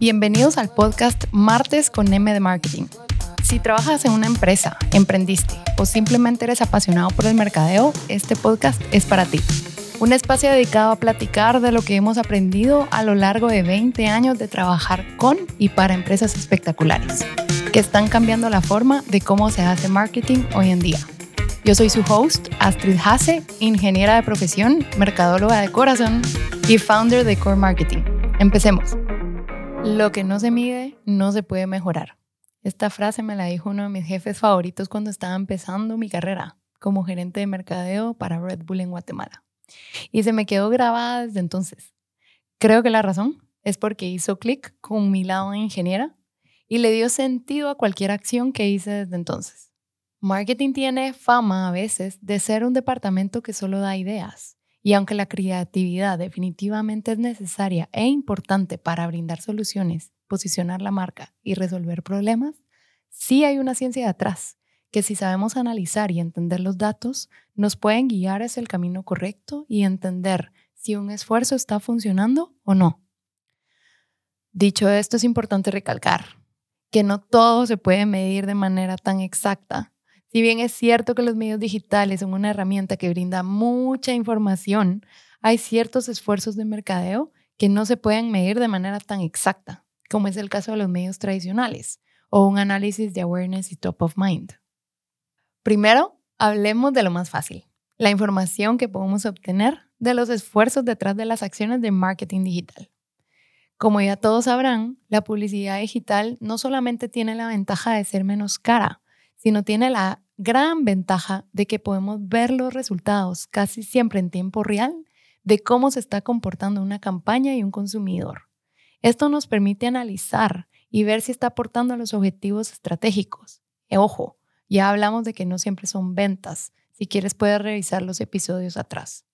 Bienvenidos al podcast Martes con M de Marketing. Si trabajas en una empresa, emprendiste o simplemente eres apasionado por el mercadeo, este podcast es para ti. Un espacio dedicado a platicar de lo que hemos aprendido a lo largo de 20 años de trabajar con y para empresas espectaculares, que están cambiando la forma de cómo se hace marketing hoy en día. Yo soy su host, Astrid Hase, ingeniera de profesión, mercadóloga de corazón y founder de Core Marketing. Empecemos. Lo que no se mide no se puede mejorar. Esta frase me la dijo uno de mis jefes favoritos cuando estaba empezando mi carrera como gerente de mercadeo para Red Bull en Guatemala y se me quedó grabada desde entonces. Creo que la razón es porque hizo clic con mi lado de ingeniera y le dio sentido a cualquier acción que hice desde entonces. Marketing tiene fama a veces de ser un departamento que solo da ideas. Y aunque la creatividad definitivamente es necesaria e importante para brindar soluciones, posicionar la marca y resolver problemas, sí hay una ciencia detrás que si sabemos analizar y entender los datos, nos pueden guiar hacia el camino correcto y entender si un esfuerzo está funcionando o no. Dicho esto, es importante recalcar que no todo se puede medir de manera tan exacta. Si bien es cierto que los medios digitales son una herramienta que brinda mucha información, hay ciertos esfuerzos de mercadeo que no se pueden medir de manera tan exacta, como es el caso de los medios tradicionales o un análisis de awareness y top of mind. Primero, hablemos de lo más fácil, la información que podemos obtener de los esfuerzos detrás de las acciones de marketing digital. Como ya todos sabrán, la publicidad digital no solamente tiene la ventaja de ser menos cara, sino tiene la gran ventaja de que podemos ver los resultados casi siempre en tiempo real de cómo se está comportando una campaña y un consumidor. Esto nos permite analizar y ver si está aportando a los objetivos estratégicos. ojo, ya hablamos de que no siempre son ventas. Si quieres puedes revisar los episodios atrás.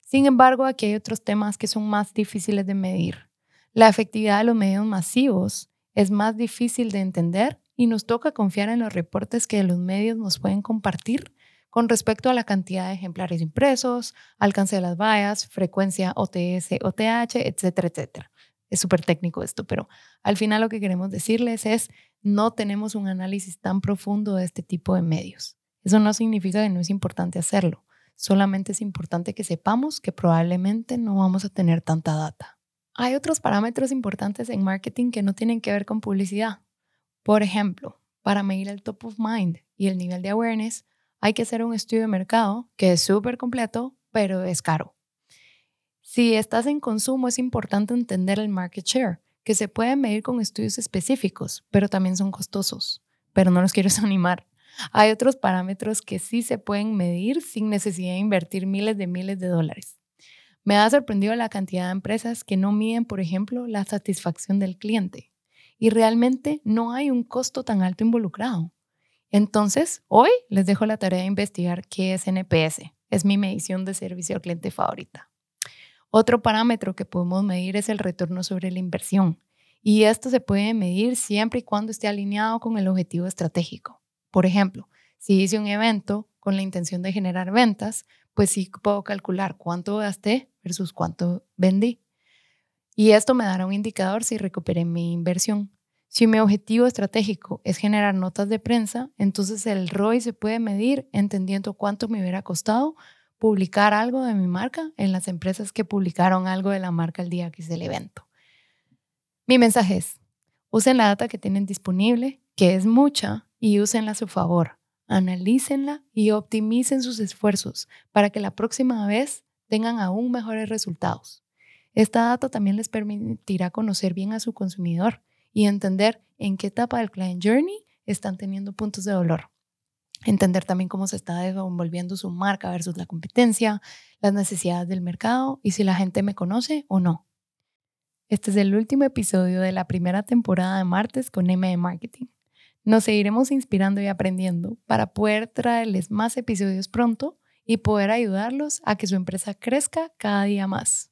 Sin embargo, aquí hay otros temas que son más difíciles de medir. La efectividad de los medios masivos es más difícil de entender y nos toca confiar en los reportes que los medios nos pueden compartir con respecto a la cantidad de ejemplares impresos, alcance de las vallas, frecuencia OTS, OTH, etcétera, etcétera. Es súper técnico esto, pero al final lo que queremos decirles es no tenemos un análisis tan profundo de este tipo de medios. Eso no significa que no es importante hacerlo, solamente es importante que sepamos que probablemente no vamos a tener tanta data. Hay otros parámetros importantes en marketing que no tienen que ver con publicidad. Por ejemplo, para medir el top of mind y el nivel de awareness, hay que hacer un estudio de mercado que es súper completo, pero es caro. Si estás en consumo, es importante entender el market share que se pueden medir con estudios específicos, pero también son costosos. Pero no los quiero desanimar. Hay otros parámetros que sí se pueden medir sin necesidad de invertir miles de miles de dólares. Me ha sorprendido la cantidad de empresas que no miden, por ejemplo, la satisfacción del cliente. Y realmente no hay un costo tan alto involucrado. Entonces, hoy les dejo la tarea de investigar qué es NPS. Es mi medición de servicio al cliente favorita. Otro parámetro que podemos medir es el retorno sobre la inversión. Y esto se puede medir siempre y cuando esté alineado con el objetivo estratégico. Por ejemplo, si hice un evento con la intención de generar ventas, pues sí puedo calcular cuánto gasté versus cuánto vendí. Y esto me dará un indicador si recuperé mi inversión. Si mi objetivo estratégico es generar notas de prensa, entonces el ROI se puede medir entendiendo cuánto me hubiera costado publicar algo de mi marca en las empresas que publicaron algo de la marca el día que hice el evento. Mi mensaje es, usen la data que tienen disponible, que es mucha, y úsenla a su favor. Analícenla y optimicen sus esfuerzos para que la próxima vez tengan aún mejores resultados. Esta data también les permitirá conocer bien a su consumidor y entender en qué etapa del client journey están teniendo puntos de dolor entender también cómo se está desenvolviendo su marca versus la competencia, las necesidades del mercado y si la gente me conoce o no. Este es el último episodio de la primera temporada de Martes con M de Marketing. Nos seguiremos inspirando y aprendiendo para poder traerles más episodios pronto y poder ayudarlos a que su empresa crezca cada día más.